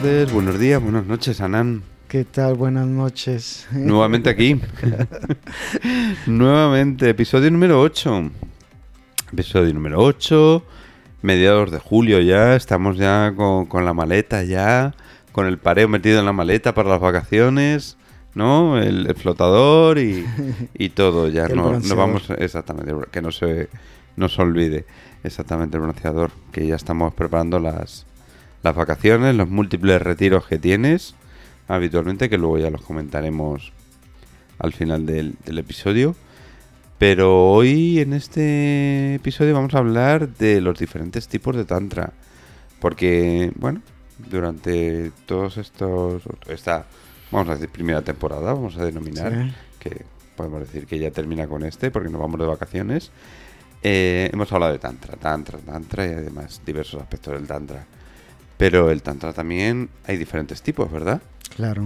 tardes, buenos días, buenas noches, Anán. ¿Qué tal? Buenas noches. Nuevamente aquí. Nuevamente, episodio número 8. Episodio número 8, mediados de julio ya, estamos ya con, la maleta ya, con el pareo metido en la maleta para las vacaciones, ¿no? El, flotador y, todo ya. No, no, vamos, exactamente, que no se, no se olvide exactamente el bronceador, que ya estamos preparando las, las vacaciones, los múltiples retiros que tienes habitualmente, que luego ya los comentaremos al final del, episodio. Pero hoy en este episodio vamos a hablar de los diferentes tipos de tantra. Porque, bueno, durante todos estos... Esta, vamos a decir, primera temporada, vamos a denominar, que podemos decir que ya termina con este, porque nos vamos de vacaciones. Eh, hemos hablado de tantra, tantra, tantra y además diversos aspectos del tantra. Pero el tantra también hay diferentes tipos, ¿verdad? Claro.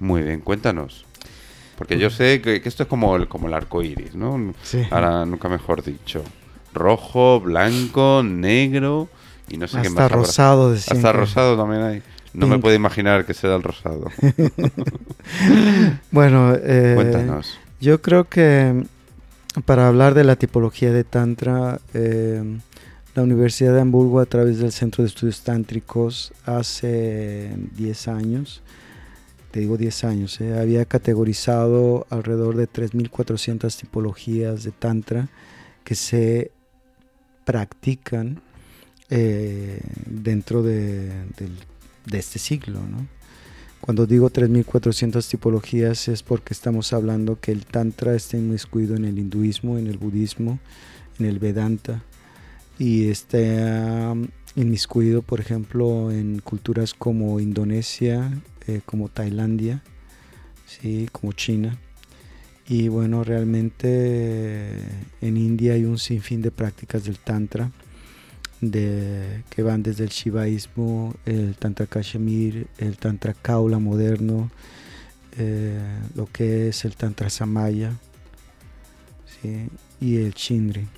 Muy bien, cuéntanos. Porque yo sé que, esto es como el, como el arco iris, ¿no? Sí. Ahora nunca mejor dicho. Rojo, blanco, negro y no sé qué más. Hasta rosado, Hasta rosado también hay. No me puedo imaginar que sea el rosado. bueno, eh, cuéntanos. Yo creo que para hablar de la tipología de Tantra, eh, la Universidad de Hamburgo, a través del Centro de Estudios Tántricos, hace 10 años, te digo 10 años, eh, había categorizado alrededor de 3.400 tipologías de Tantra que se practican eh, dentro de, este siglo. ¿no? Cuando digo 3.400 tipologías es porque estamos hablando que el Tantra está inmiscuido en el hinduismo, en el budismo, en el Vedanta y está inmiscuido, por ejemplo, en culturas como Indonesia, eh, como Tailandia, ¿sí? como China. Y bueno, realmente eh, en India hay un sinfín de prácticas del Tantra, de, que van desde el Shivaísmo, el Tantra Kashmir, el Tantra Kaula moderno, eh, lo que es el Tantra Samaya y el Chindri.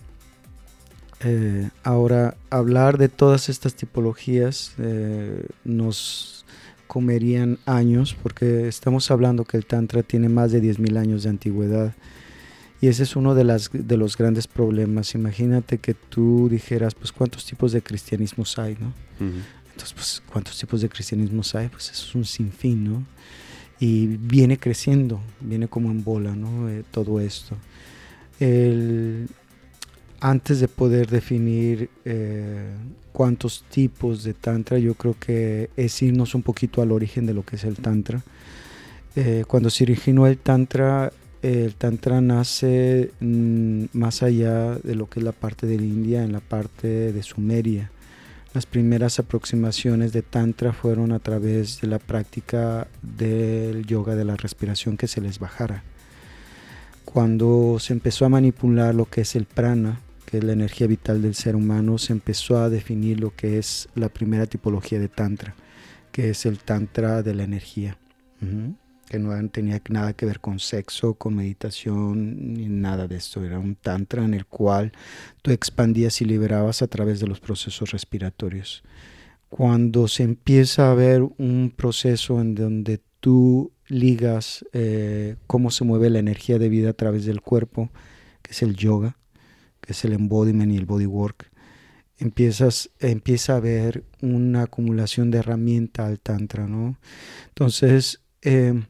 Eh, ahora, hablar de todas estas tipologías eh, nos comerían años porque estamos hablando que el Tantra tiene más de 10.000 años de antigüedad. Y ese es uno de, las, de los grandes problemas. Imagínate que tú dijeras, pues, ¿cuántos tipos de cristianismos hay, no? Entonces, pues, ¿cuántos tipos de cristianismos hay? Pues es un sinfín, ¿no? Y viene creciendo, viene como en bola, ¿no? Eh, todo esto. El, antes de poder definir eh, cuántos tipos de tantra, yo creo que es irnos un poquito al origen de lo que es el tantra. Eh, cuando se originó el tantra, el tantra nace mm, más allá de lo que es la parte de la India, en la parte de Sumeria. Las primeras aproximaciones de tantra fueron a través de la práctica del yoga de la respiración que se les bajara. Cuando se empezó a manipular lo que es el prana, que es la energía vital del ser humano, se empezó a definir lo que es la primera tipología de Tantra, que es el Tantra de la energía, que no tenía nada que ver con sexo, con meditación, ni nada de esto. Era un Tantra en el cual tú expandías y liberabas a través de los procesos respiratorios. Cuando se empieza a ver un proceso en donde tú ligas eh, cómo se mueve la energía de vida a través del cuerpo, que es el yoga, que es el embodiment y el bodywork, empiezas, empieza a haber una acumulación de herramienta al tantra, ¿no? Entonces, em,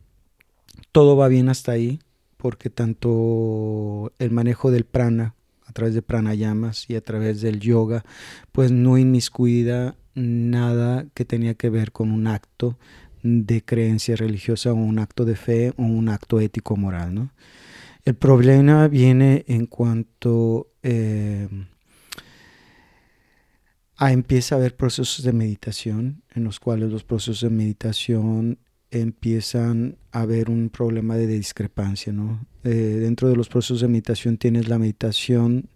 todo va bien hasta ahí, porque tanto el manejo del prana, a través de pranayamas y a través del yoga, pues no inmiscuida nada que tenía que ver con un acto de creencia religiosa o un acto de fe o un acto ético moral, ¿no? El problema viene en cuanto eh, a empieza a haber procesos de meditación, en los cuales los procesos de meditación empiezan a haber un problema de discrepancia. ¿no? Eh, dentro de los procesos de meditación tienes la meditación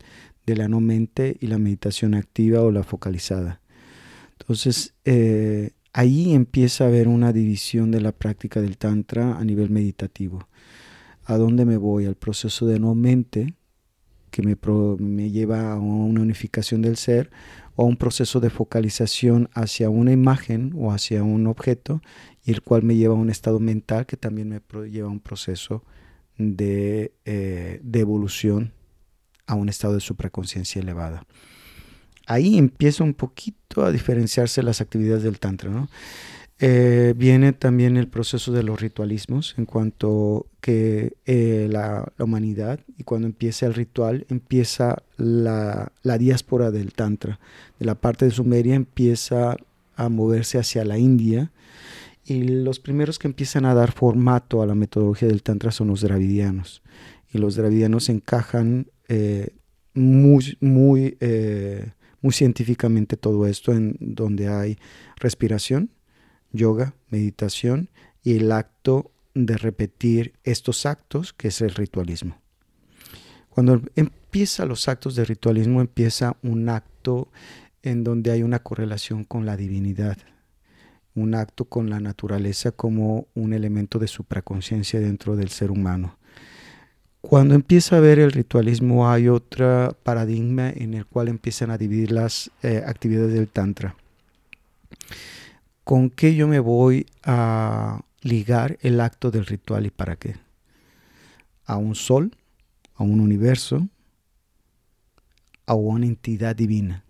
de la no mente y la meditación activa o la focalizada. Entonces, eh, ahí empieza a haber una división de la práctica del Tantra a nivel meditativo. ¿A dónde me voy? Al proceso de no mente, que me, me lleva a una unificación del ser o un proceso de focalización hacia una imagen o hacia un objeto y el cual me lleva a un estado mental que también me lleva a un proceso de, eh, de evolución a un estado de supraconciencia elevada. Ahí empieza un poquito a diferenciarse las actividades del Tantra. ¿no? Eh, viene también el proceso de los ritualismos, en cuanto que eh, la, humanidad, y cuando empieza el ritual, empieza la, la, diáspora del Tantra. De la parte de Sumeria empieza a moverse hacia la India, y los primeros que empiezan a dar formato a la metodología del Tantra son los dravidianos. Y los dravidianos encajan eh, muy, muy, muy científicamente todo esto en donde hay respiración, yoga, meditación y el acto de repetir estos actos, que es el ritualismo. Cuando empieza los actos de ritualismo, empieza un acto en donde hay una correlación con la divinidad, un acto con la naturaleza como un elemento de supraconciencia dentro del ser humano. Cuando empieza a ver el ritualismo hay otro paradigma en el cual empiezan a dividir las eh, actividades del Tantra con qué yo me voy a ligar el acto del ritual y para qué. A un sol, a un universo, a una entidad divina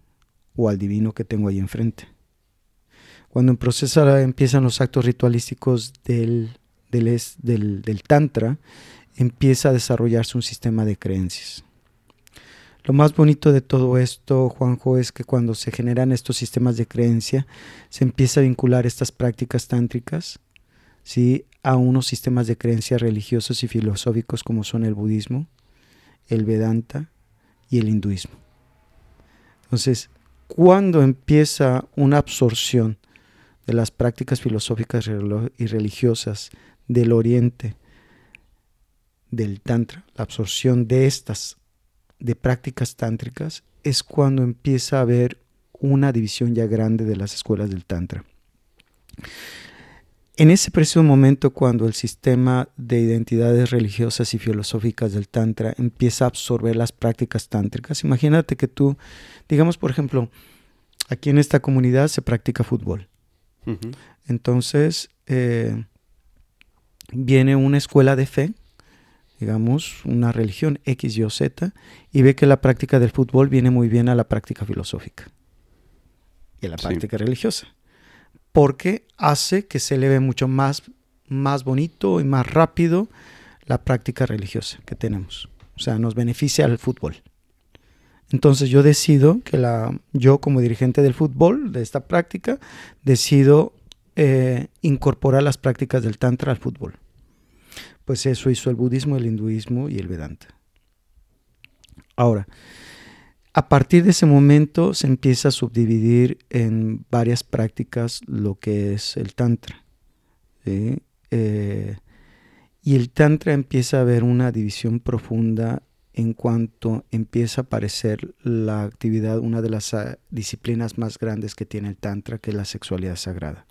o al divino que tengo ahí enfrente. Cuando en empiezan los actos ritualísticos del, del Tantra, empieza a desarrollarse un sistema de creencias. Lo más bonito de todo esto, Juanjo, es que cuando se generan estos sistemas de creencia, se empieza a vincular estas prácticas tántricas ¿sí? a unos sistemas de creencia religiosos y filosóficos como son el budismo, el vedanta y el hinduismo. Entonces, cuando empieza una absorción de las prácticas filosóficas y religiosas del oriente, del tantra, la absorción de estas de prácticas tántricas es cuando empieza a haber una división ya grande de las escuelas del Tantra. En ese preciso momento, cuando el sistema de identidades religiosas y filosóficas del Tantra empieza a absorber las prácticas tántricas, imagínate que tú, digamos, por ejemplo, aquí en esta comunidad se practica fútbol. Entonces, eh, viene una escuela de fe digamos, una religión X, Y o Z, y ve que la práctica del fútbol viene muy bien a la práctica filosófica y a la práctica religiosa, porque hace que se eleve mucho más, más bonito y más rápido la práctica religiosa que tenemos. O sea, nos beneficia al fútbol. Entonces yo decido que la, yo como dirigente del fútbol, de esta práctica, decido eh, incorporar las prácticas del tantra al fútbol pues eso hizo el budismo, el hinduismo y el vedanta. Ahora, a partir de ese momento se empieza a subdividir en varias prácticas lo que es el tantra. Eh, y el tantra empieza a ver una división profunda en cuanto empieza a aparecer la actividad, una de las ah, disciplinas más grandes que tiene el tantra, que es la sexualidad sagrada.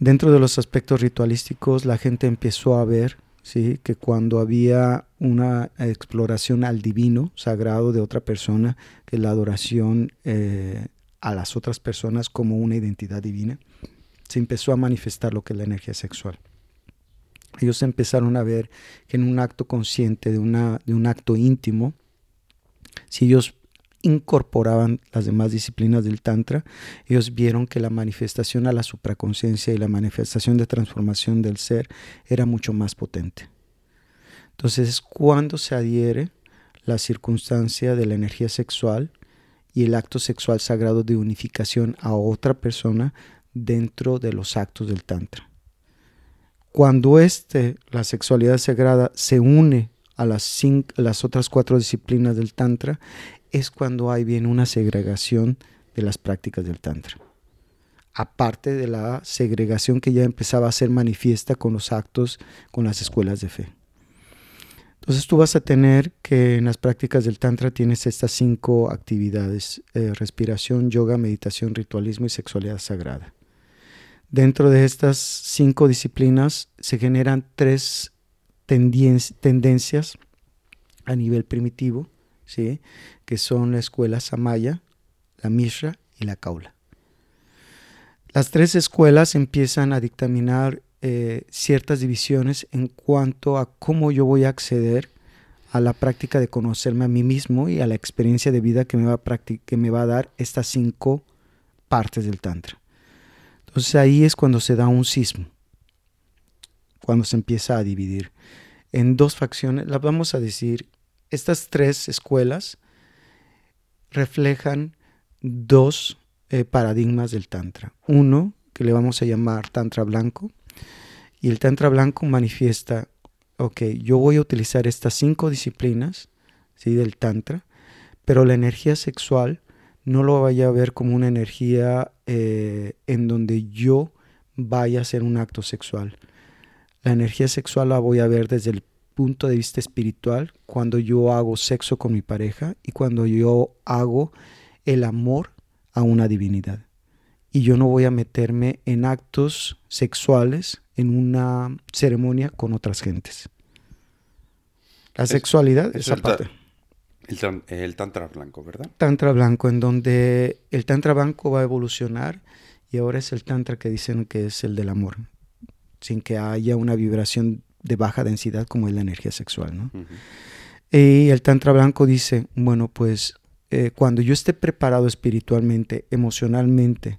Dentro de los aspectos ritualísticos, la gente empezó a ver ¿sí? que cuando había una exploración al divino sagrado de otra persona, que la adoración eh, a las otras personas como una identidad divina, se empezó a manifestar lo que es la energía sexual. Ellos empezaron a ver que en un acto consciente, de, una, de un acto íntimo, si ellos incorporaban las demás disciplinas del Tantra, ellos vieron que la manifestación a la supraconciencia y la manifestación de transformación del ser era mucho más potente. Entonces, cuando se adhiere la circunstancia de la energía sexual y el acto sexual sagrado de unificación a otra persona dentro de los actos del Tantra. Cuando este, la sexualidad sagrada, se une a las, las otras cuatro disciplinas del Tantra, es cuando hay bien una segregación de las prácticas del Tantra. Aparte de la segregación que ya empezaba a ser manifiesta con los actos, con las escuelas de fe. Entonces tú vas a tener que en las prácticas del Tantra tienes estas cinco actividades, eh, respiración, yoga, meditación, ritualismo y sexualidad sagrada. Dentro de estas cinco disciplinas se generan tres tendencias a nivel primitivo, ¿sí? Que son la escuela Samaya, la Mishra y la Kaula. Las tres escuelas empiezan a dictaminar eh, ciertas divisiones en cuanto a cómo yo voy a acceder a la práctica de conocerme a mí mismo y a la experiencia de vida que me va a, que me va a dar estas cinco partes del Tantra. Entonces ahí es cuando se da un sismo, cuando se empieza a dividir en dos facciones. Las vamos a decir, estas tres escuelas reflejan dos eh, paradigmas del Tantra. Uno, que le vamos a llamar Tantra blanco, y el Tantra blanco manifiesta, ok, yo voy a utilizar estas cinco disciplinas ¿sí? del Tantra, pero la energía sexual no lo vaya a ver como una energía eh, en donde yo vaya a hacer un acto sexual. La energía sexual la voy a ver desde el punto de vista espiritual cuando yo hago sexo con mi pareja y cuando yo hago el amor a una divinidad. Y yo no voy a meterme en actos sexuales en una ceremonia con otras gentes. La sexualidad es, aparte. El, tantra blanco, ¿verdad? Tantra blanco, en donde el tantra blanco va a evolucionar y ahora es el tantra que dicen que es el del amor, sin que haya una vibración de baja densidad como es la energía sexual, ¿no? Y el tantra blanco dice, bueno, pues eh, cuando yo esté preparado espiritualmente, emocionalmente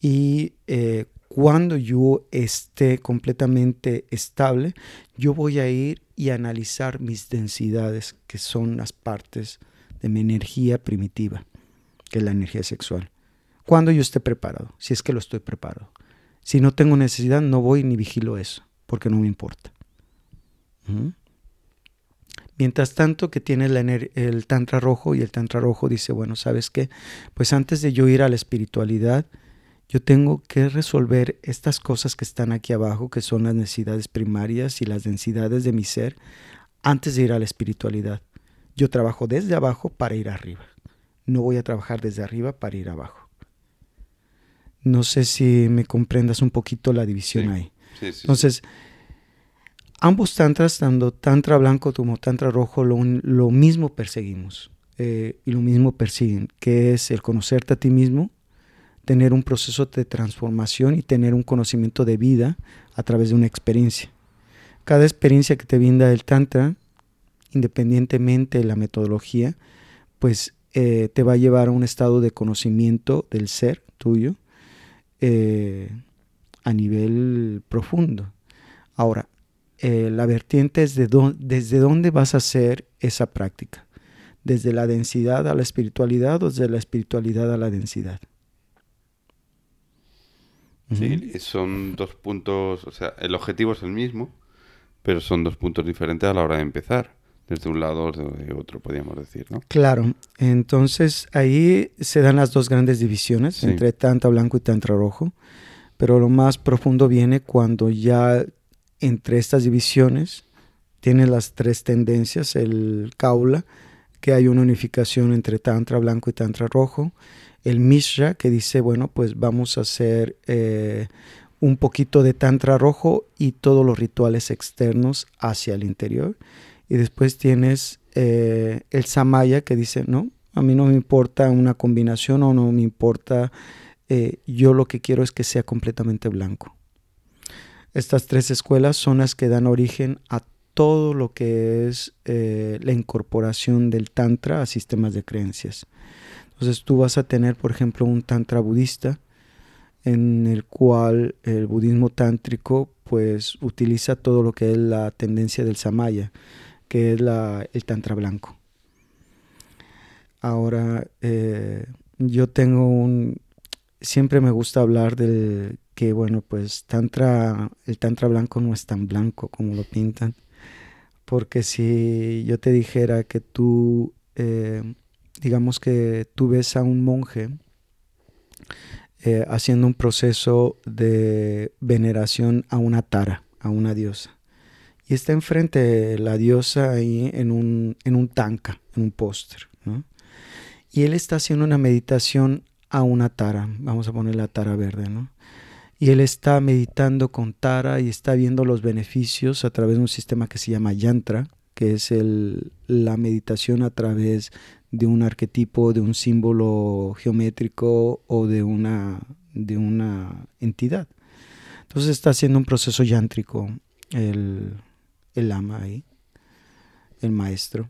y eh, cuando yo esté completamente estable, yo voy a ir y analizar mis densidades, que son las partes de mi energía primitiva, que es la energía sexual. Cuando yo esté preparado, si es que lo estoy preparado. Si no tengo necesidad, no voy ni vigilo eso, porque no me importa. Mientras tanto que tiene el tantra rojo y el tantra rojo dice, bueno, ¿sabes qué? Pues antes de yo ir a la espiritualidad, yo tengo que resolver estas cosas que están aquí abajo, que son las necesidades primarias y las densidades de mi ser, antes de ir a la espiritualidad. Yo trabajo desde abajo para ir arriba. No voy a trabajar desde arriba para ir abajo. No sé si me comprendas un poquito la división ahí. Entonces, ambos tantras, tanto tantra blanco como tantra rojo, lo, mismo perseguimos eh, y lo mismo persiguen, que es el conocerte a ti mismo tener un proceso de transformación y tener un conocimiento de vida a través de una experiencia. Cada experiencia que te brinda el Tantra, independientemente de la metodología, pues eh, te va a llevar a un estado de conocimiento del ser tuyo eh, a nivel profundo. Ahora, eh, la vertiente es de desde dónde vas a hacer esa práctica. Desde la densidad a la espiritualidad o desde la espiritualidad a la densidad. Sí, son dos puntos, o sea, el objetivo es el mismo, pero son dos puntos diferentes a la hora de empezar, desde un lado o desde otro, podríamos decir, ¿no? Claro, entonces ahí se dan las dos grandes divisiones entre tantra blanco y tantra rojo, pero lo más profundo viene cuando ya entre estas divisiones tiene las tres tendencias, el kaula, que hay una unificación entre tantra blanco y tantra rojo, el Mishra, que dice, bueno, pues vamos a hacer eh, un poquito de Tantra rojo y todos los rituales externos hacia el interior. Y después tienes eh, el Samaya, que dice, no, a mí no me importa una combinación o no me importa, eh, yo lo que quiero es que sea completamente blanco. Estas tres escuelas son las que dan origen a todo lo que es la incorporación del Tantra a sistemas de creencias. Entonces tú vas a tener, por ejemplo, un tantra budista en el cual el budismo tántrico pues utiliza todo lo que es la tendencia del samaya, que es la, el tantra blanco. Ahora, eh, yo tengo un... Siempre me gusta hablar del que, bueno, pues tantra, el tantra blanco no es tan blanco como lo pintan. Porque si yo te dijera que tú eh, digamos que tú ves a un monje eh, haciendo un proceso de veneración a una tara, a una diosa. Y está enfrente la diosa ahí en un, en un tanca, en un póster. Y él está haciendo una meditación a una tara, vamos a poner la tara verde, ¿no? Y él está meditando con tara y está viendo los beneficios a través de un sistema que se llama yantra, que es el, la meditación a través de un arquetipo, de un símbolo geométrico o de una, de una entidad. Entonces está haciendo un proceso yántrico el, el ama ahí, el maestro,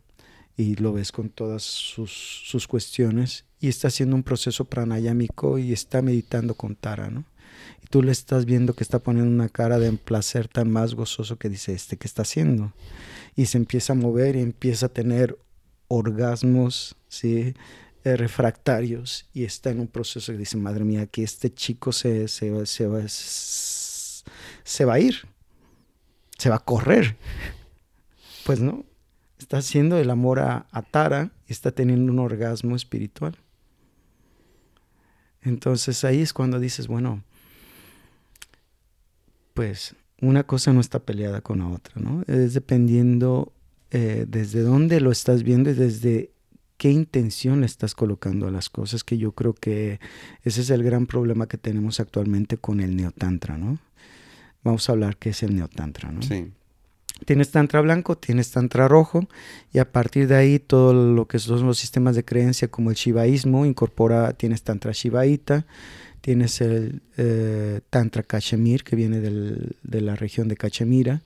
y lo ves con todas sus, sus cuestiones, y está haciendo un proceso pranayámico y está meditando con Tara, ¿no? Y tú le estás viendo que está poniendo una cara de placer tan más gozoso que dice, este, ¿qué está haciendo? Y se empieza a mover y empieza a tener orgasmos, ¿sí? Eh, refractarios y está en un proceso que dice, madre mía, que este chico se, se, se, va, se va a ir, se va a correr. Pues no, está haciendo el amor a Tara y está teniendo un orgasmo espiritual. Entonces ahí es cuando dices, bueno, pues una cosa no está peleada con la otra, ¿no? Es dependiendo eh, desde dónde lo estás viendo y desde qué intención le estás colocando a las cosas, que yo creo que ese es el gran problema que tenemos actualmente con el neotantra, ¿no? Vamos a hablar qué es el neotantra, ¿no? Sí. Tienes tantra blanco, tienes tantra rojo, y a partir de ahí todo lo que son los sistemas de creencia como el shivaísmo incorpora, tienes tantra shivaíta, tienes el eh, tantra cachemir que viene de la región de Cachemira,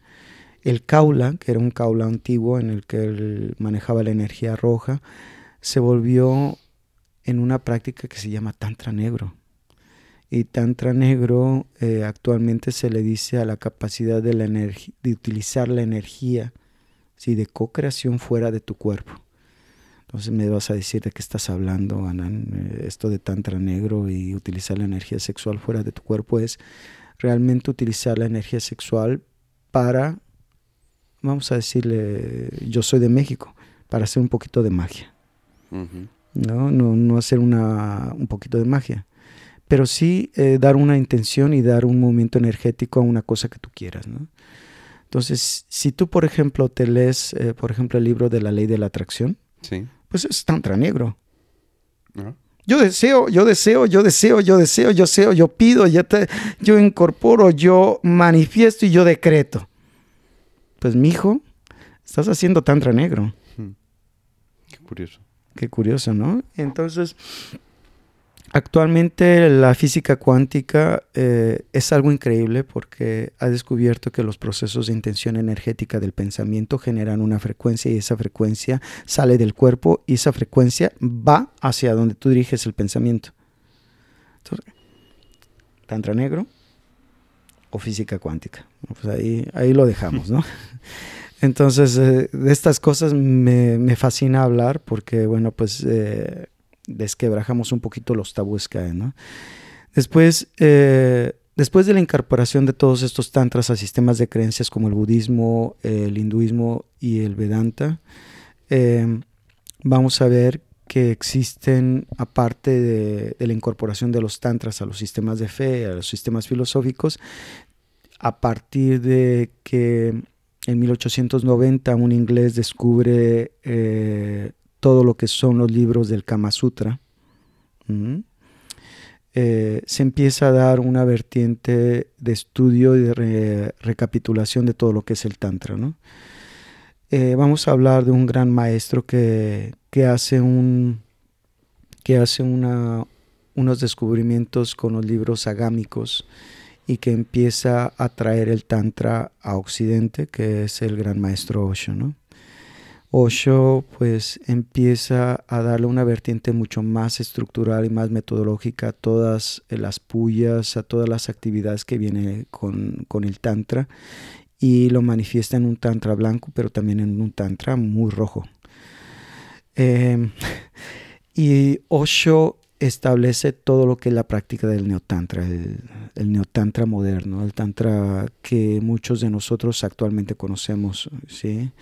el kaula, que era un kaula antiguo en el que él manejaba la energía roja, se volvió en una práctica que se llama tantra negro. Y tantra negro eh, actualmente se le dice a la capacidad de, la de utilizar la energía ¿sí? de co-creación fuera de tu cuerpo. Entonces me vas a decir de qué estás hablando, Anan. Eh, esto de tantra negro y utilizar la energía sexual fuera de tu cuerpo es realmente utilizar la energía sexual para, vamos a decirle, yo soy de México, para hacer un poquito de magia. ¿no? ¿no? No, hacer una, un poquito de magia pero sí eh, dar una intención y dar un movimiento energético a una cosa que tú quieras, ¿no? Entonces, si tú, por ejemplo, te lees, eh, por ejemplo, el libro de la ley de la atracción, Sí. pues es tantra negro. ¿No? Yo deseo, yo deseo, yo deseo, yo deseo, yo deseo, yo pido, yo, te, yo incorporo, yo manifiesto y yo decreto. Pues, mi hijo, estás haciendo tantra negro. Qué curioso. Qué curioso, ¿no? Entonces, Actualmente la física cuántica eh, es algo increíble porque ha descubierto que los procesos de intención energética del pensamiento generan una frecuencia y esa frecuencia sale del cuerpo y esa frecuencia va hacia donde tú diriges el pensamiento. Entonces, Tantra negro o física cuántica. Pues ahí, ahí lo dejamos, ¿no? Entonces, eh, de estas cosas me, me, fascina hablar porque, bueno, pues... Eh, desquebrajamos un poquito los tabúes que hay, ¿no? Después, eh, después de la incorporación de todos estos tantras a sistemas de creencias como el budismo, el hinduismo y el vedanta, eh, vamos a ver que existen, aparte de, de, la incorporación de los tantras a los sistemas de fe, a los sistemas filosóficos, a partir de que en 1890 un inglés descubre eh, todo lo que son los libros del Kama Sutra, eh, se empieza a dar una vertiente de estudio y de re, recapitulación de todo lo que es el Tantra. ¿no? Eh, vamos a hablar de un gran maestro que, que hace, un, que hace unos descubrimientos con los libros agámicos y que empieza a traer el Tantra a Occidente, que es el gran maestro Osho. ¿no? Osho pues empieza a darle una vertiente mucho más estructural y más metodológica a todas las puyas, a todas las actividades que viene con, con el tantra y lo manifiesta en un tantra blanco, pero también en un tantra muy rojo. Eh, y Osho establece todo lo que es la práctica del neotantra, el, el, neotantra moderno, el tantra que muchos de nosotros actualmente conocemos, ¿sí?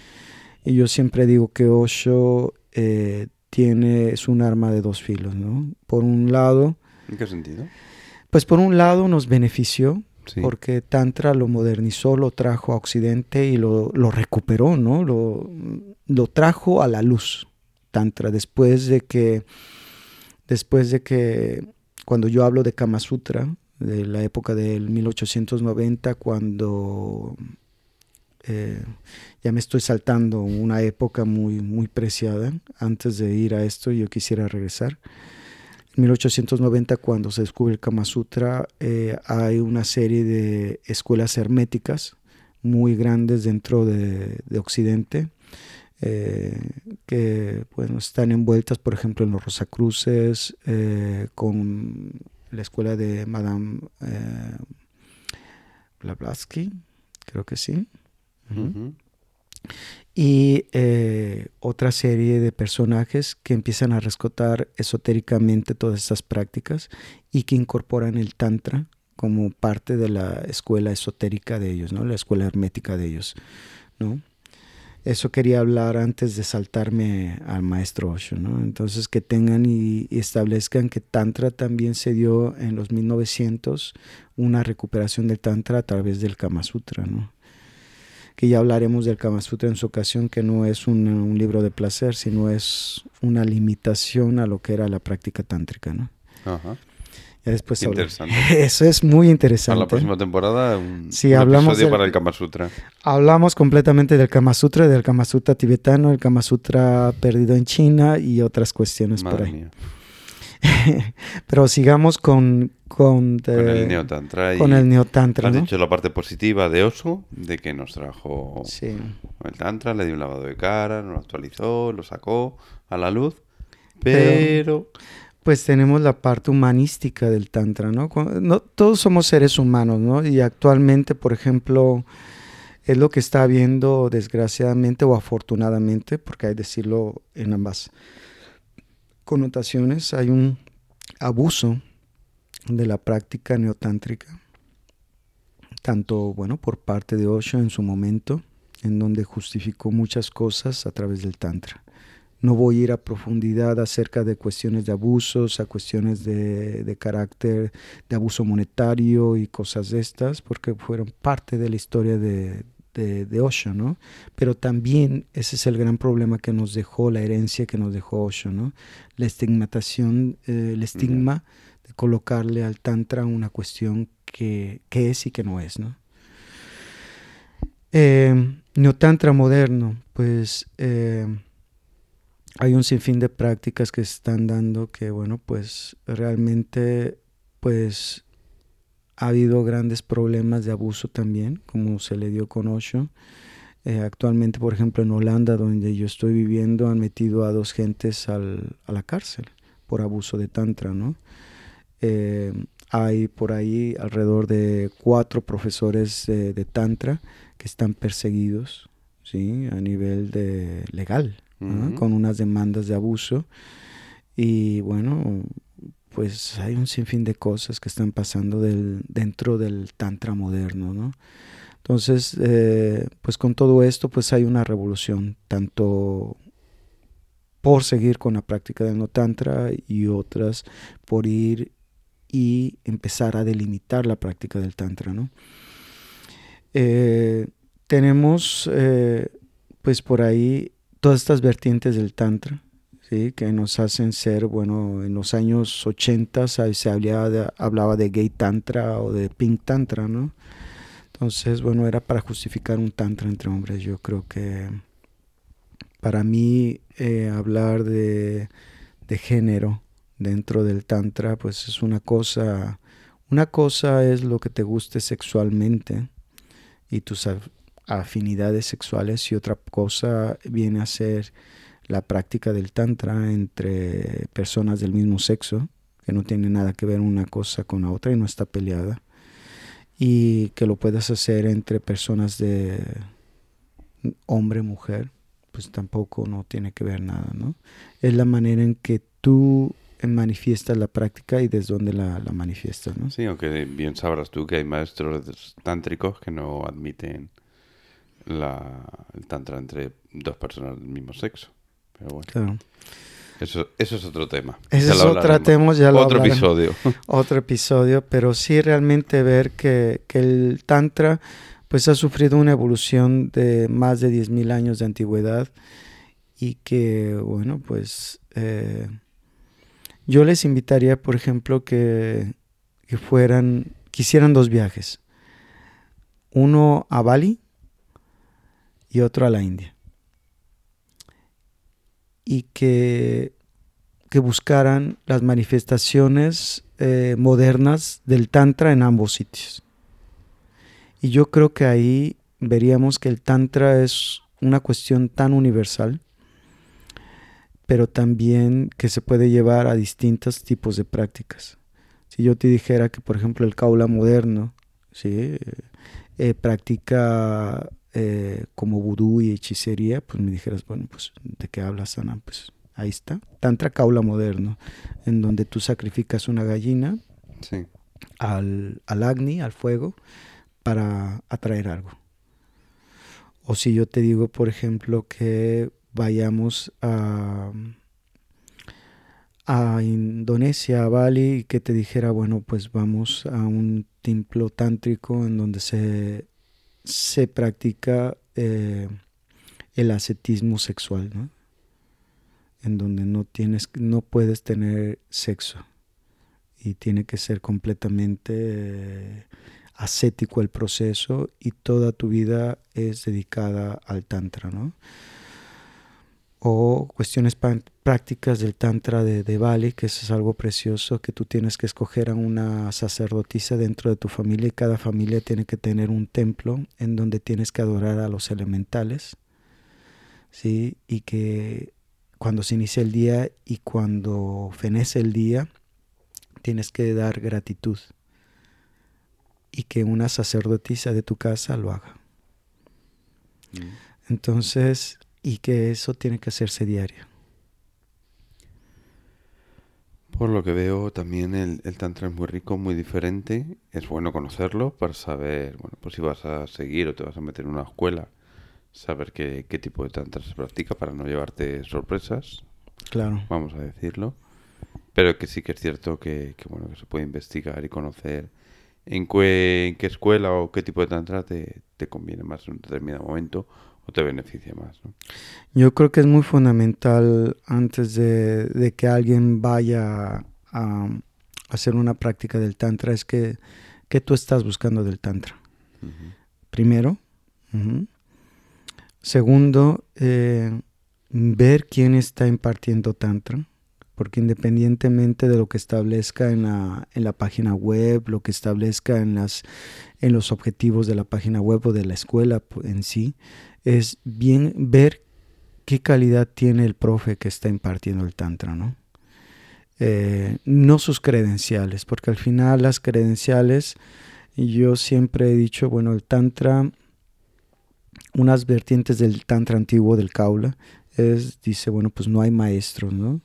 Y yo siempre digo que Osho eh, tiene, es un arma de dos filos, ¿no? Por un lado... ¿En qué sentido? Pues por un lado nos benefició, sí. porque Tantra lo modernizó, lo trajo a Occidente y lo, lo recuperó, ¿no? Lo, lo, trajo a la luz, Tantra, después de que, después de que, cuando yo hablo de Kama Sutra, de la época del 1890, cuando eh, ya me estoy saltando una época muy, muy preciada. Antes de ir a esto, yo quisiera regresar. En 1890, cuando se descubre el Kama Sutra, eh, hay una serie de escuelas herméticas muy grandes dentro de, Occidente, eh, que bueno, están envueltas, por ejemplo, en los Rosacruces, con la escuela de Madame Blavatsky, creo que sí. Y otra serie de personajes que empiezan a rescatar esotéricamente todas estas prácticas y que incorporan el Tantra como parte de la escuela esotérica de ellos, ¿no? La escuela hermética de ellos, ¿no? Eso quería hablar antes de saltarme al maestro Osho, ¿no? Entonces que tengan y, establezcan que Tantra también se dio en los 1900 una recuperación del Tantra a través del Kama Sutra, ¿no? Que ya hablaremos del Kama Sutra en su ocasión, que no es un, un libro de placer, sino es una limitación a lo que era la práctica tántrica, ¿no? Ajá después Interesante. Eso es muy interesante. Para la próxima temporada, un, hablamos episodio para el Kama Sutra. Hablamos completamente del Kama Sutra, del Kama Sutra tibetano, el Kama Sutra perdido en China y otras cuestiones por ahí. Pero sigamos con... Con, el Neotantra. Con el Neotantra, Has dicho la parte positiva de Oso, de que nos trajo el Tantra, le dio un lavado de cara, nos lo actualizó, lo sacó a la luz. pero pues tenemos la parte humanística del Tantra, ¿no? ¿no? Todos somos seres humanos, ¿no? Y actualmente, por ejemplo, es lo que está habiendo, desgraciadamente o afortunadamente, porque hay que decirlo en ambas connotaciones, hay un abuso de la práctica neotántrica, tanto, bueno, por parte de Osho en su momento, en donde justificó muchas cosas a través del Tantra. No voy a ir a profundidad acerca de cuestiones de abusos, a cuestiones de, carácter, de abuso monetario y cosas de estas, porque fueron parte de la historia de, de, Osho, ¿no? Pero también ese es el gran problema que nos dejó, la herencia que nos dejó Osho, ¿no? La estigmatación, eh, el estigma de colocarle al Tantra una cuestión que, es y que no es, ¿no? Eh, Neotantra moderno, pues... Eh, hay un sinfín de prácticas que se están dando que, bueno, pues realmente, pues ha habido grandes problemas de abuso también, como se le dio con Osho. Eh, actualmente, por ejemplo, en Holanda, donde yo estoy viviendo, han metido a dos gentes al, a la cárcel por abuso de tantra, ¿no? Eh, hay por ahí alrededor de cuatro profesores de tantra que están perseguidos, ¿sí? A nivel de legal, con unas demandas de abuso. Y bueno, pues hay un sinfín de cosas que están pasando del, dentro del tantra moderno, ¿no? Entonces, eh, pues con todo esto, pues hay una revolución, tanto por seguir con la práctica del no tantra y otras por ir y empezar a delimitar la práctica del tantra, ¿no? Eh, tenemos, eh, pues por ahí todas estas vertientes del Tantra, ¿sí? que nos hacen ser, bueno, en los años 80 se hablaba de, gay Tantra o de pink Tantra, ¿no? Entonces, bueno, era para justificar un Tantra entre hombres. Yo creo que para mí eh, hablar de, de género dentro del Tantra, pues es una cosa, una cosa es lo que te guste sexualmente y tus afinidades sexuales y otra cosa viene a ser la práctica del tantra entre personas del mismo sexo, que no tiene nada que ver una cosa con la otra y no está peleada, y que lo puedas hacer entre personas de hombre, mujer, pues tampoco no tiene que ver nada, ¿no? Es la manera en que tú manifiestas la práctica y desde dónde la, la manifiestas, ¿no? Sí, aunque bien sabrás tú que hay maestros tántricos que no admiten la, el tantra entre dos personas del mismo sexo. Pero bueno. Eso, eso es otro tema. Eso es otro tema, ya lo Otro episodio. Otro episodio, pero sí realmente ver que, que, el tantra pues ha sufrido una evolución de más de 10.000 años de antigüedad y que, bueno, pues eh, yo les invitaría, por ejemplo, que, que fueran, quisieran dos viajes. Uno a Bali, y otro a la India. Y que, que buscaran las manifestaciones eh, modernas del Tantra en ambos sitios. Y yo creo que ahí veríamos que el Tantra es una cuestión tan universal, pero también que se puede llevar a distintos tipos de prácticas. Si yo te dijera que, por ejemplo, el Kaula moderno ¿sí? Eh, practica eh, como vudú y hechicería, pues me dijeras, bueno, pues ¿de qué hablas, Ana? Pues ahí está. Tantra Kaula moderno, en donde tú sacrificas una gallina al, al Agni, al fuego, para atraer algo. O si yo te digo, por ejemplo, que vayamos a, a Indonesia, a Bali, y que te dijera, bueno, pues vamos a un templo tántrico en donde se, se practica eh, el ascetismo sexual, ¿no? En donde no tienes, no puedes tener sexo y tiene que ser completamente ascético el proceso y toda tu vida es dedicada al tantra, ¿no? O cuestiones prácticas del tantra de, de, Bali, que eso es algo precioso, que tú tienes que escoger a una sacerdotisa dentro de tu familia y cada familia tiene que tener un templo en donde tienes que adorar a los elementales, ¿sí? Y que cuando se inicia el día y cuando fenece el día, tienes que dar gratitud y que una sacerdotisa de tu casa lo haga. Mm. Entonces, y que eso tiene que hacerse diario. Por lo que veo, también el, el, tantra es muy rico, muy diferente. Es bueno conocerlo para saber, bueno, pues si vas a seguir o te vas a meter en una escuela, saber qué, qué tipo de tantra se practica para no llevarte sorpresas. Claro. Vamos a decirlo. Pero que sí que es cierto que, que bueno, que se puede investigar y conocer en, qué, escuela o qué tipo de tantra te, conviene más en un determinado momento o te beneficia más. Yo creo que es muy fundamental antes de, que alguien vaya a, hacer una práctica del tantra es que, que tú estás buscando del tantra. Primero. Segundo, eh, ver quién está impartiendo tantra porque independientemente de lo que establezca en la, en la página web, lo que establezca en, las, en los objetivos de la página web o de la escuela en sí, es bien ver qué calidad tiene el profe que está impartiendo el tantra, ¿no? Eh, no sus credenciales, porque al final las credenciales, yo siempre he dicho, bueno, el tantra, unas vertientes del tantra antiguo del Kaula, es, dice, bueno, pues no hay maestros, ¿no?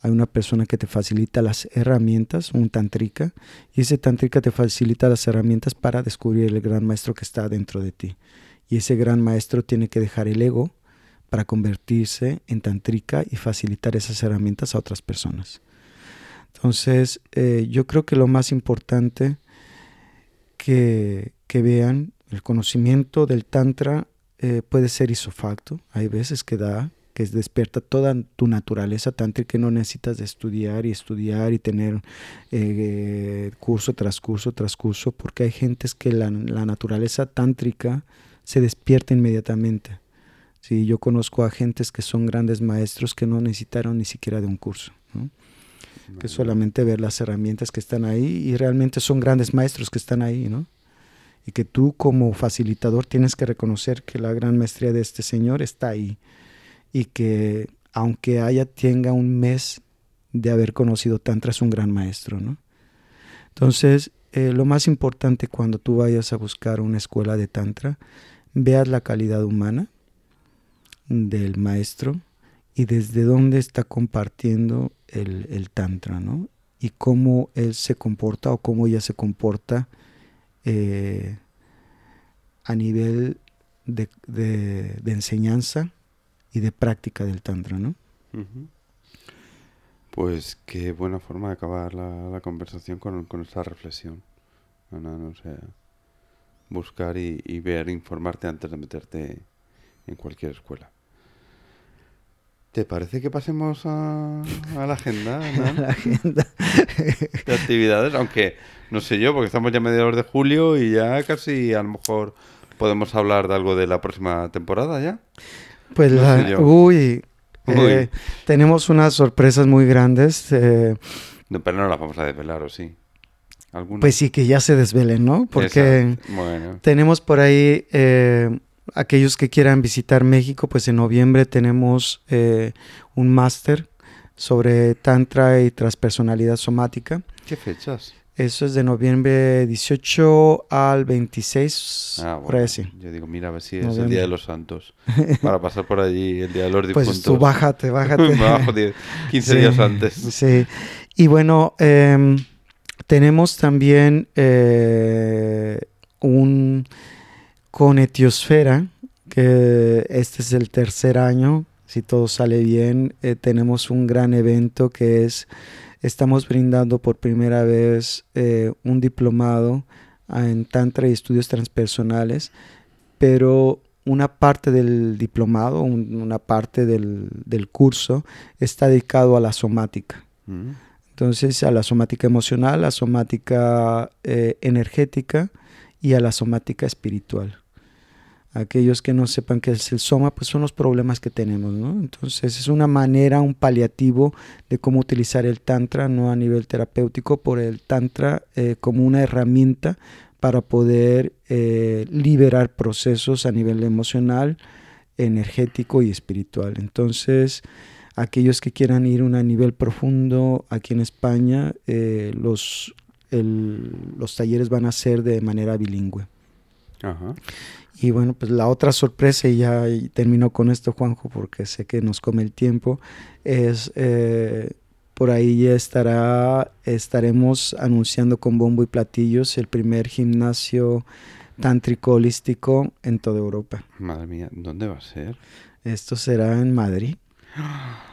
hay una persona que te facilita las herramientas, un tantrika, y ese tantrika te facilita las herramientas para descubrir el gran maestro que está dentro de ti. Y ese gran maestro tiene que dejar el ego para convertirse en tantrika y facilitar esas herramientas a otras personas. Entonces, eh, yo creo que lo más importante que, que vean, el conocimiento del tantra eh, puede ser isofacto, hay veces que da, que despierta toda tu naturaleza tántrica que no necesitas de estudiar y estudiar y tener eh, curso tras curso tras curso, porque hay gentes que la, naturaleza tántrica se despierta inmediatamente. Sí, yo conozco a gentes que son grandes maestros que no necesitaron ni siquiera de un curso. que solamente ver las herramientas que están ahí y realmente son grandes maestros que están ahí, ¿no? Y que tú como facilitador tienes que reconocer que la gran maestría de este señor está ahí y que aunque haya tenga un mes de haber conocido Tantra es un gran maestro, ¿no? Entonces, eh, lo más importante cuando tú vayas a buscar una escuela de Tantra, veas la calidad humana del maestro y desde dónde está compartiendo el, Tantra, ¿no? Y cómo él se comporta o cómo ella se comporta eh, a nivel de, enseñanza y de práctica del Tantra, ¿no? Pues qué buena forma de acabar la, conversación con, esta reflexión. Buscar y, ver, informarte antes de meterte en cualquier escuela. ¿Te parece que pasemos a, la agenda? la agenda. de actividades, aunque no sé yo, porque estamos ya a mediados de julio y ya casi a lo mejor ¿Podemos hablar de algo de la próxima temporada ya? Pues No la- yo. uy, Uy. eh, tenemos unas sorpresas muy grandes. eh, No, pero no las vamos a desvelar, ¿o sí? ¿Alguna? pues sí que ya se desvelen, ¿no? Porque. Bueno, tenemos por ahí eh, aquellos que quieran visitar México, pues en noviembre tenemos eh, un máster sobre tantra y transpersonalidad somática. ¿qué fechas? Eso es de noviembre 18 al 26, Ah, bueno, así. Yo digo, mira, a ver si es el. Día de los Santos. Para pasar por allí el Día de los Pues Difuntos. tú bájate, bájate. Me bajo 10, 15 Sí, días antes. Sí. Y bueno, em, tenemos también eh, un con Etiosfera, que este es el tercer año, si todo sale bien, eh, tenemos un gran evento que es, estamos brindando por primera vez eh, un diplomado en Tantra y estudios transpersonales, pero una parte del diplomado, un- una parte del, del curso está dedicado a la somática. Mm. Entonces, a la somática emocional, a la somática eh, energética y a la somática espiritual. Aquellos que no sepan qué es el soma, pues son los problemas que tenemos, ¿no? Entonces, es una manera, un paliativo de cómo utilizar el tantra, no a nivel terapéutico, por el tantra eh, como una herramienta para poder eh, liberar procesos a nivel emocional, energético y espiritual. Entonces, aquellos que quieran ir a un nivel profundo aquí en España, eh, los, el- los talleres van a ser de manera bilingüe. Ajá. Y bueno, pues la otra sorpresa, y ya termino con esto, Juanjo, porque sé que nos come el tiempo, es eh, por ahí ya estará, estaremos anunciando con bombo y platillos el primer gimnasio tántrico holístico en toda Europa. Madre mía, ¿dónde va a ser? Esto será en Madrid.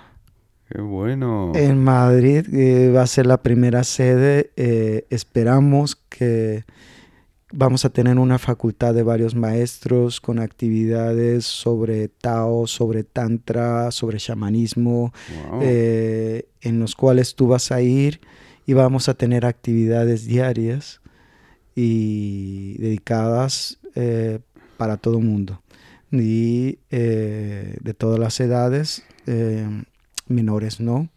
Qué bueno. En Madrid eh, va a ser la primera sede. eh, esperamos que vamos a tener una facultad de varios maestros con actividades sobre Tao, sobre Tantra, sobre chamanismo, Wow. eh, en los cuales tú vas a ir y vamos a tener actividades diarias y dedicadas eh, para todo el mundo y eh, de todas las edades, menores no,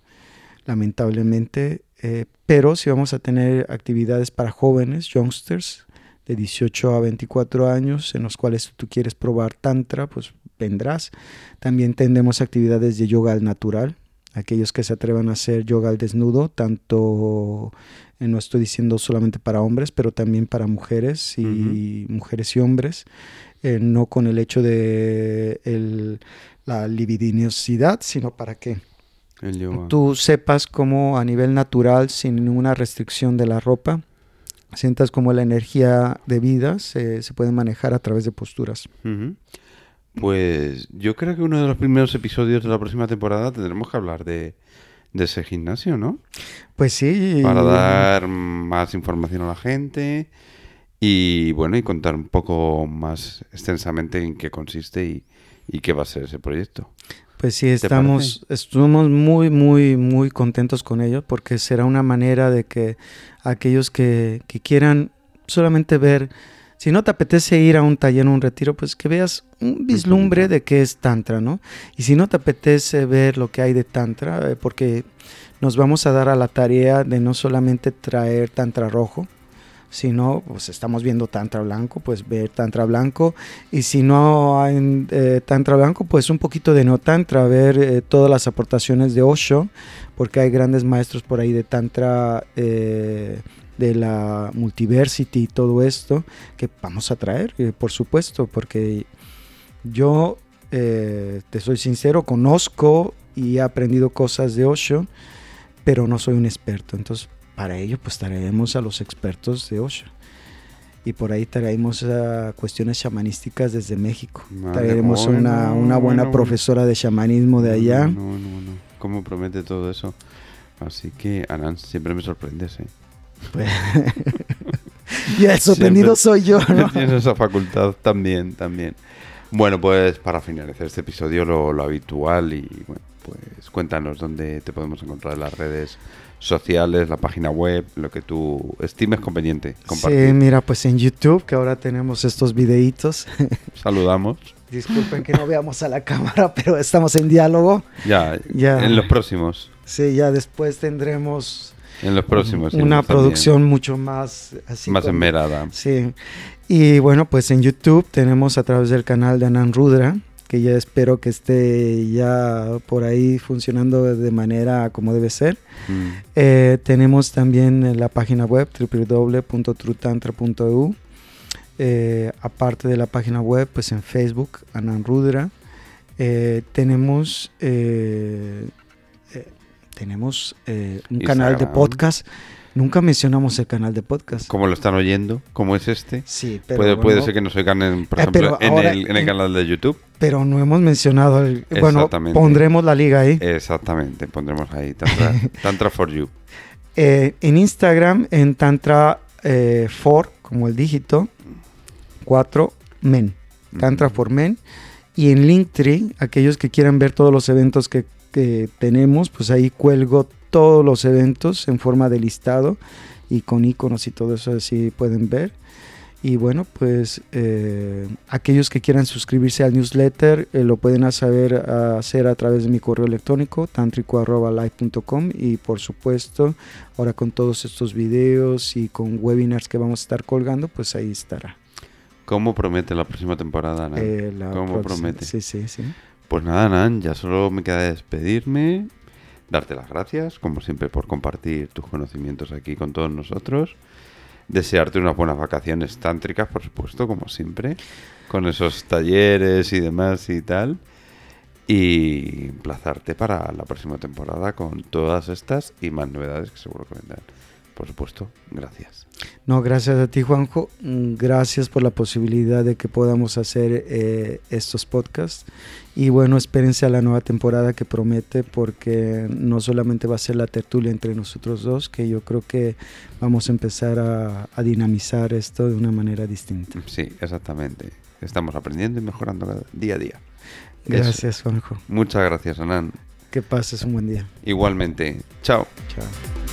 lamentablemente, eh, pero sí vamos a tener actividades para jóvenes, youngsters, de 18 a 24 años, en los cuales tú quieres probar tantra, pues vendrás. También tendremos actividades de yoga al natural, aquellos que se atrevan a hacer yoga al desnudo, tanto, eh, no estoy diciendo solamente para hombres, pero también para mujeres y mujeres y hombres, eh, no con el hecho de el- la libidinosidad, sino para que. Tú sepas cómo a nivel natural, sin ninguna restricción de la ropa, sientas como la energía de vida se, se puede manejar a través de posturas. Ujú. Pues yo creo que uno de los primeros episodios de la próxima temporada tendremos que hablar de, de ese gimnasio, ¿no? Pues sí. Para dar más información a la gente y bueno, y contar un poco más extensamente en qué consiste y, y qué va a ser ese proyecto. Pues sí, estamos, estamos muy, muy, muy contentos con ello porque será una manera de que aquellos que, que quieran solamente ver, si no te apetece ir a un taller o un retiro, pues que veas un vislumbre de qué es Tantra, ¿no? Y si no te apetece ver lo que hay de Tantra, eh, porque nos vamos a dar a la tarea de no solamente traer Tantra rojo, si no, pues estamos viendo Tantra Blanco, pues ver Tantra Blanco. Y si no hay eh, Tantra Blanco, pues un poquito de no Tantra, ver eh, todas las aportaciones de Osho, porque hay grandes maestros por ahí de Tantra, eh, de la Multiversity y todo esto, que vamos a traer, por supuesto, porque yo, te soy sincero, conozco y he aprendido cosas de Osho, pero no soy un experto. Entonces, para ello, pues traeremos a los expertos de Osho. Y por ahí traemos uh, cuestiones chamanísticas desde México. Madre, traeremos bueno, una, una buena bueno, profesora de chamanismo de allá. No, no, no, no. ¿Cómo promete todo eso? Así que, Anan, siempre me sorprendes, ¿eh? Pues, y el sorprendido soy yo, ¿no? Tienes esa facultad también, también. Bueno, pues para finalizar este episodio lo, lo habitual y bueno, pues cuéntanos dónde te podemos encontrar en las redes sociales, la página web, lo que tú estimes conveniente compartir. Sí, mira, pues en YouTube, que ahora tenemos estos videitos. Saludamos. Disculpen que no veamos a la cámara, pero estamos en diálogo. Ya, ya. en los próximos. Sí, ya después tendremos en los próximos. Una producción mucho más así. Más enmerada. Sí. Y bueno, pues en YouTube tenemos a través del canal de Anan Rudra, que ya espero que esté ya por ahí funcionando de manera como debe ser. Mm. Eh, tenemos también la página web www.trutantra.eu. Eh, aparte de la página web, pues en Facebook, Anan Rudra. Eh, tenemos tenemos un canal de podcast Nunca mencionamos el canal de podcast. ¿Cómo lo están oyendo? ¿Cómo es este? Sí, pero. Puede, ser que nos oigan, en, por eh, ejemplo, en, el, canal de YouTube. Pero no hemos mencionado. El, bueno, pondremos la liga ahí. Exactamente, pondremos ahí. Tantra, for You. Eh, en Instagram, en Tantra eh, for, como el dígito, 4 men. Tantra for men. Y en Linktree, aquellos que quieran ver todos los eventos que, que tenemos, pues ahí cuelgo todos los eventos en forma de listado y con iconos y todo eso así pueden ver. Y bueno, pues eh, aquellos que quieran suscribirse al newsletter eh, lo pueden saber hacer a través de mi correo electrónico tantrico.live.com y por supuesto ahora con todos estos videos y con webinars que vamos a estar colgando, pues ahí estará. ¿Cómo promete la próxima temporada, Nan? Eh, ¿Cómo promete? Sí, sí, sí. Pues nada, Nan, ya solo me queda despedirme darte las gracias, como siempre, por compartir tus conocimientos aquí con todos nosotros. Desearte unas buenas vacaciones tántricas, por supuesto, como siempre, con esos talleres y demás y tal. Y emplazarte para la próxima temporada con todas estas y más novedades que seguro que vendrán. Por supuesto, gracias. No, gracias a ti, Juanjo. Gracias por la posibilidad de que podamos hacer eh, estos podcasts y bueno, espérense a la nueva temporada que promete porque no solamente va a ser la tertulia entre nosotros dos, que yo creo que vamos a empezar a, dinamizar esto de una manera distinta. Sí, exactamente. Estamos aprendiendo y mejorando día a día. Gracias, Juanjo. Muchas gracias, Anán. Que pases un buen día. Igualmente. Chao. Chao.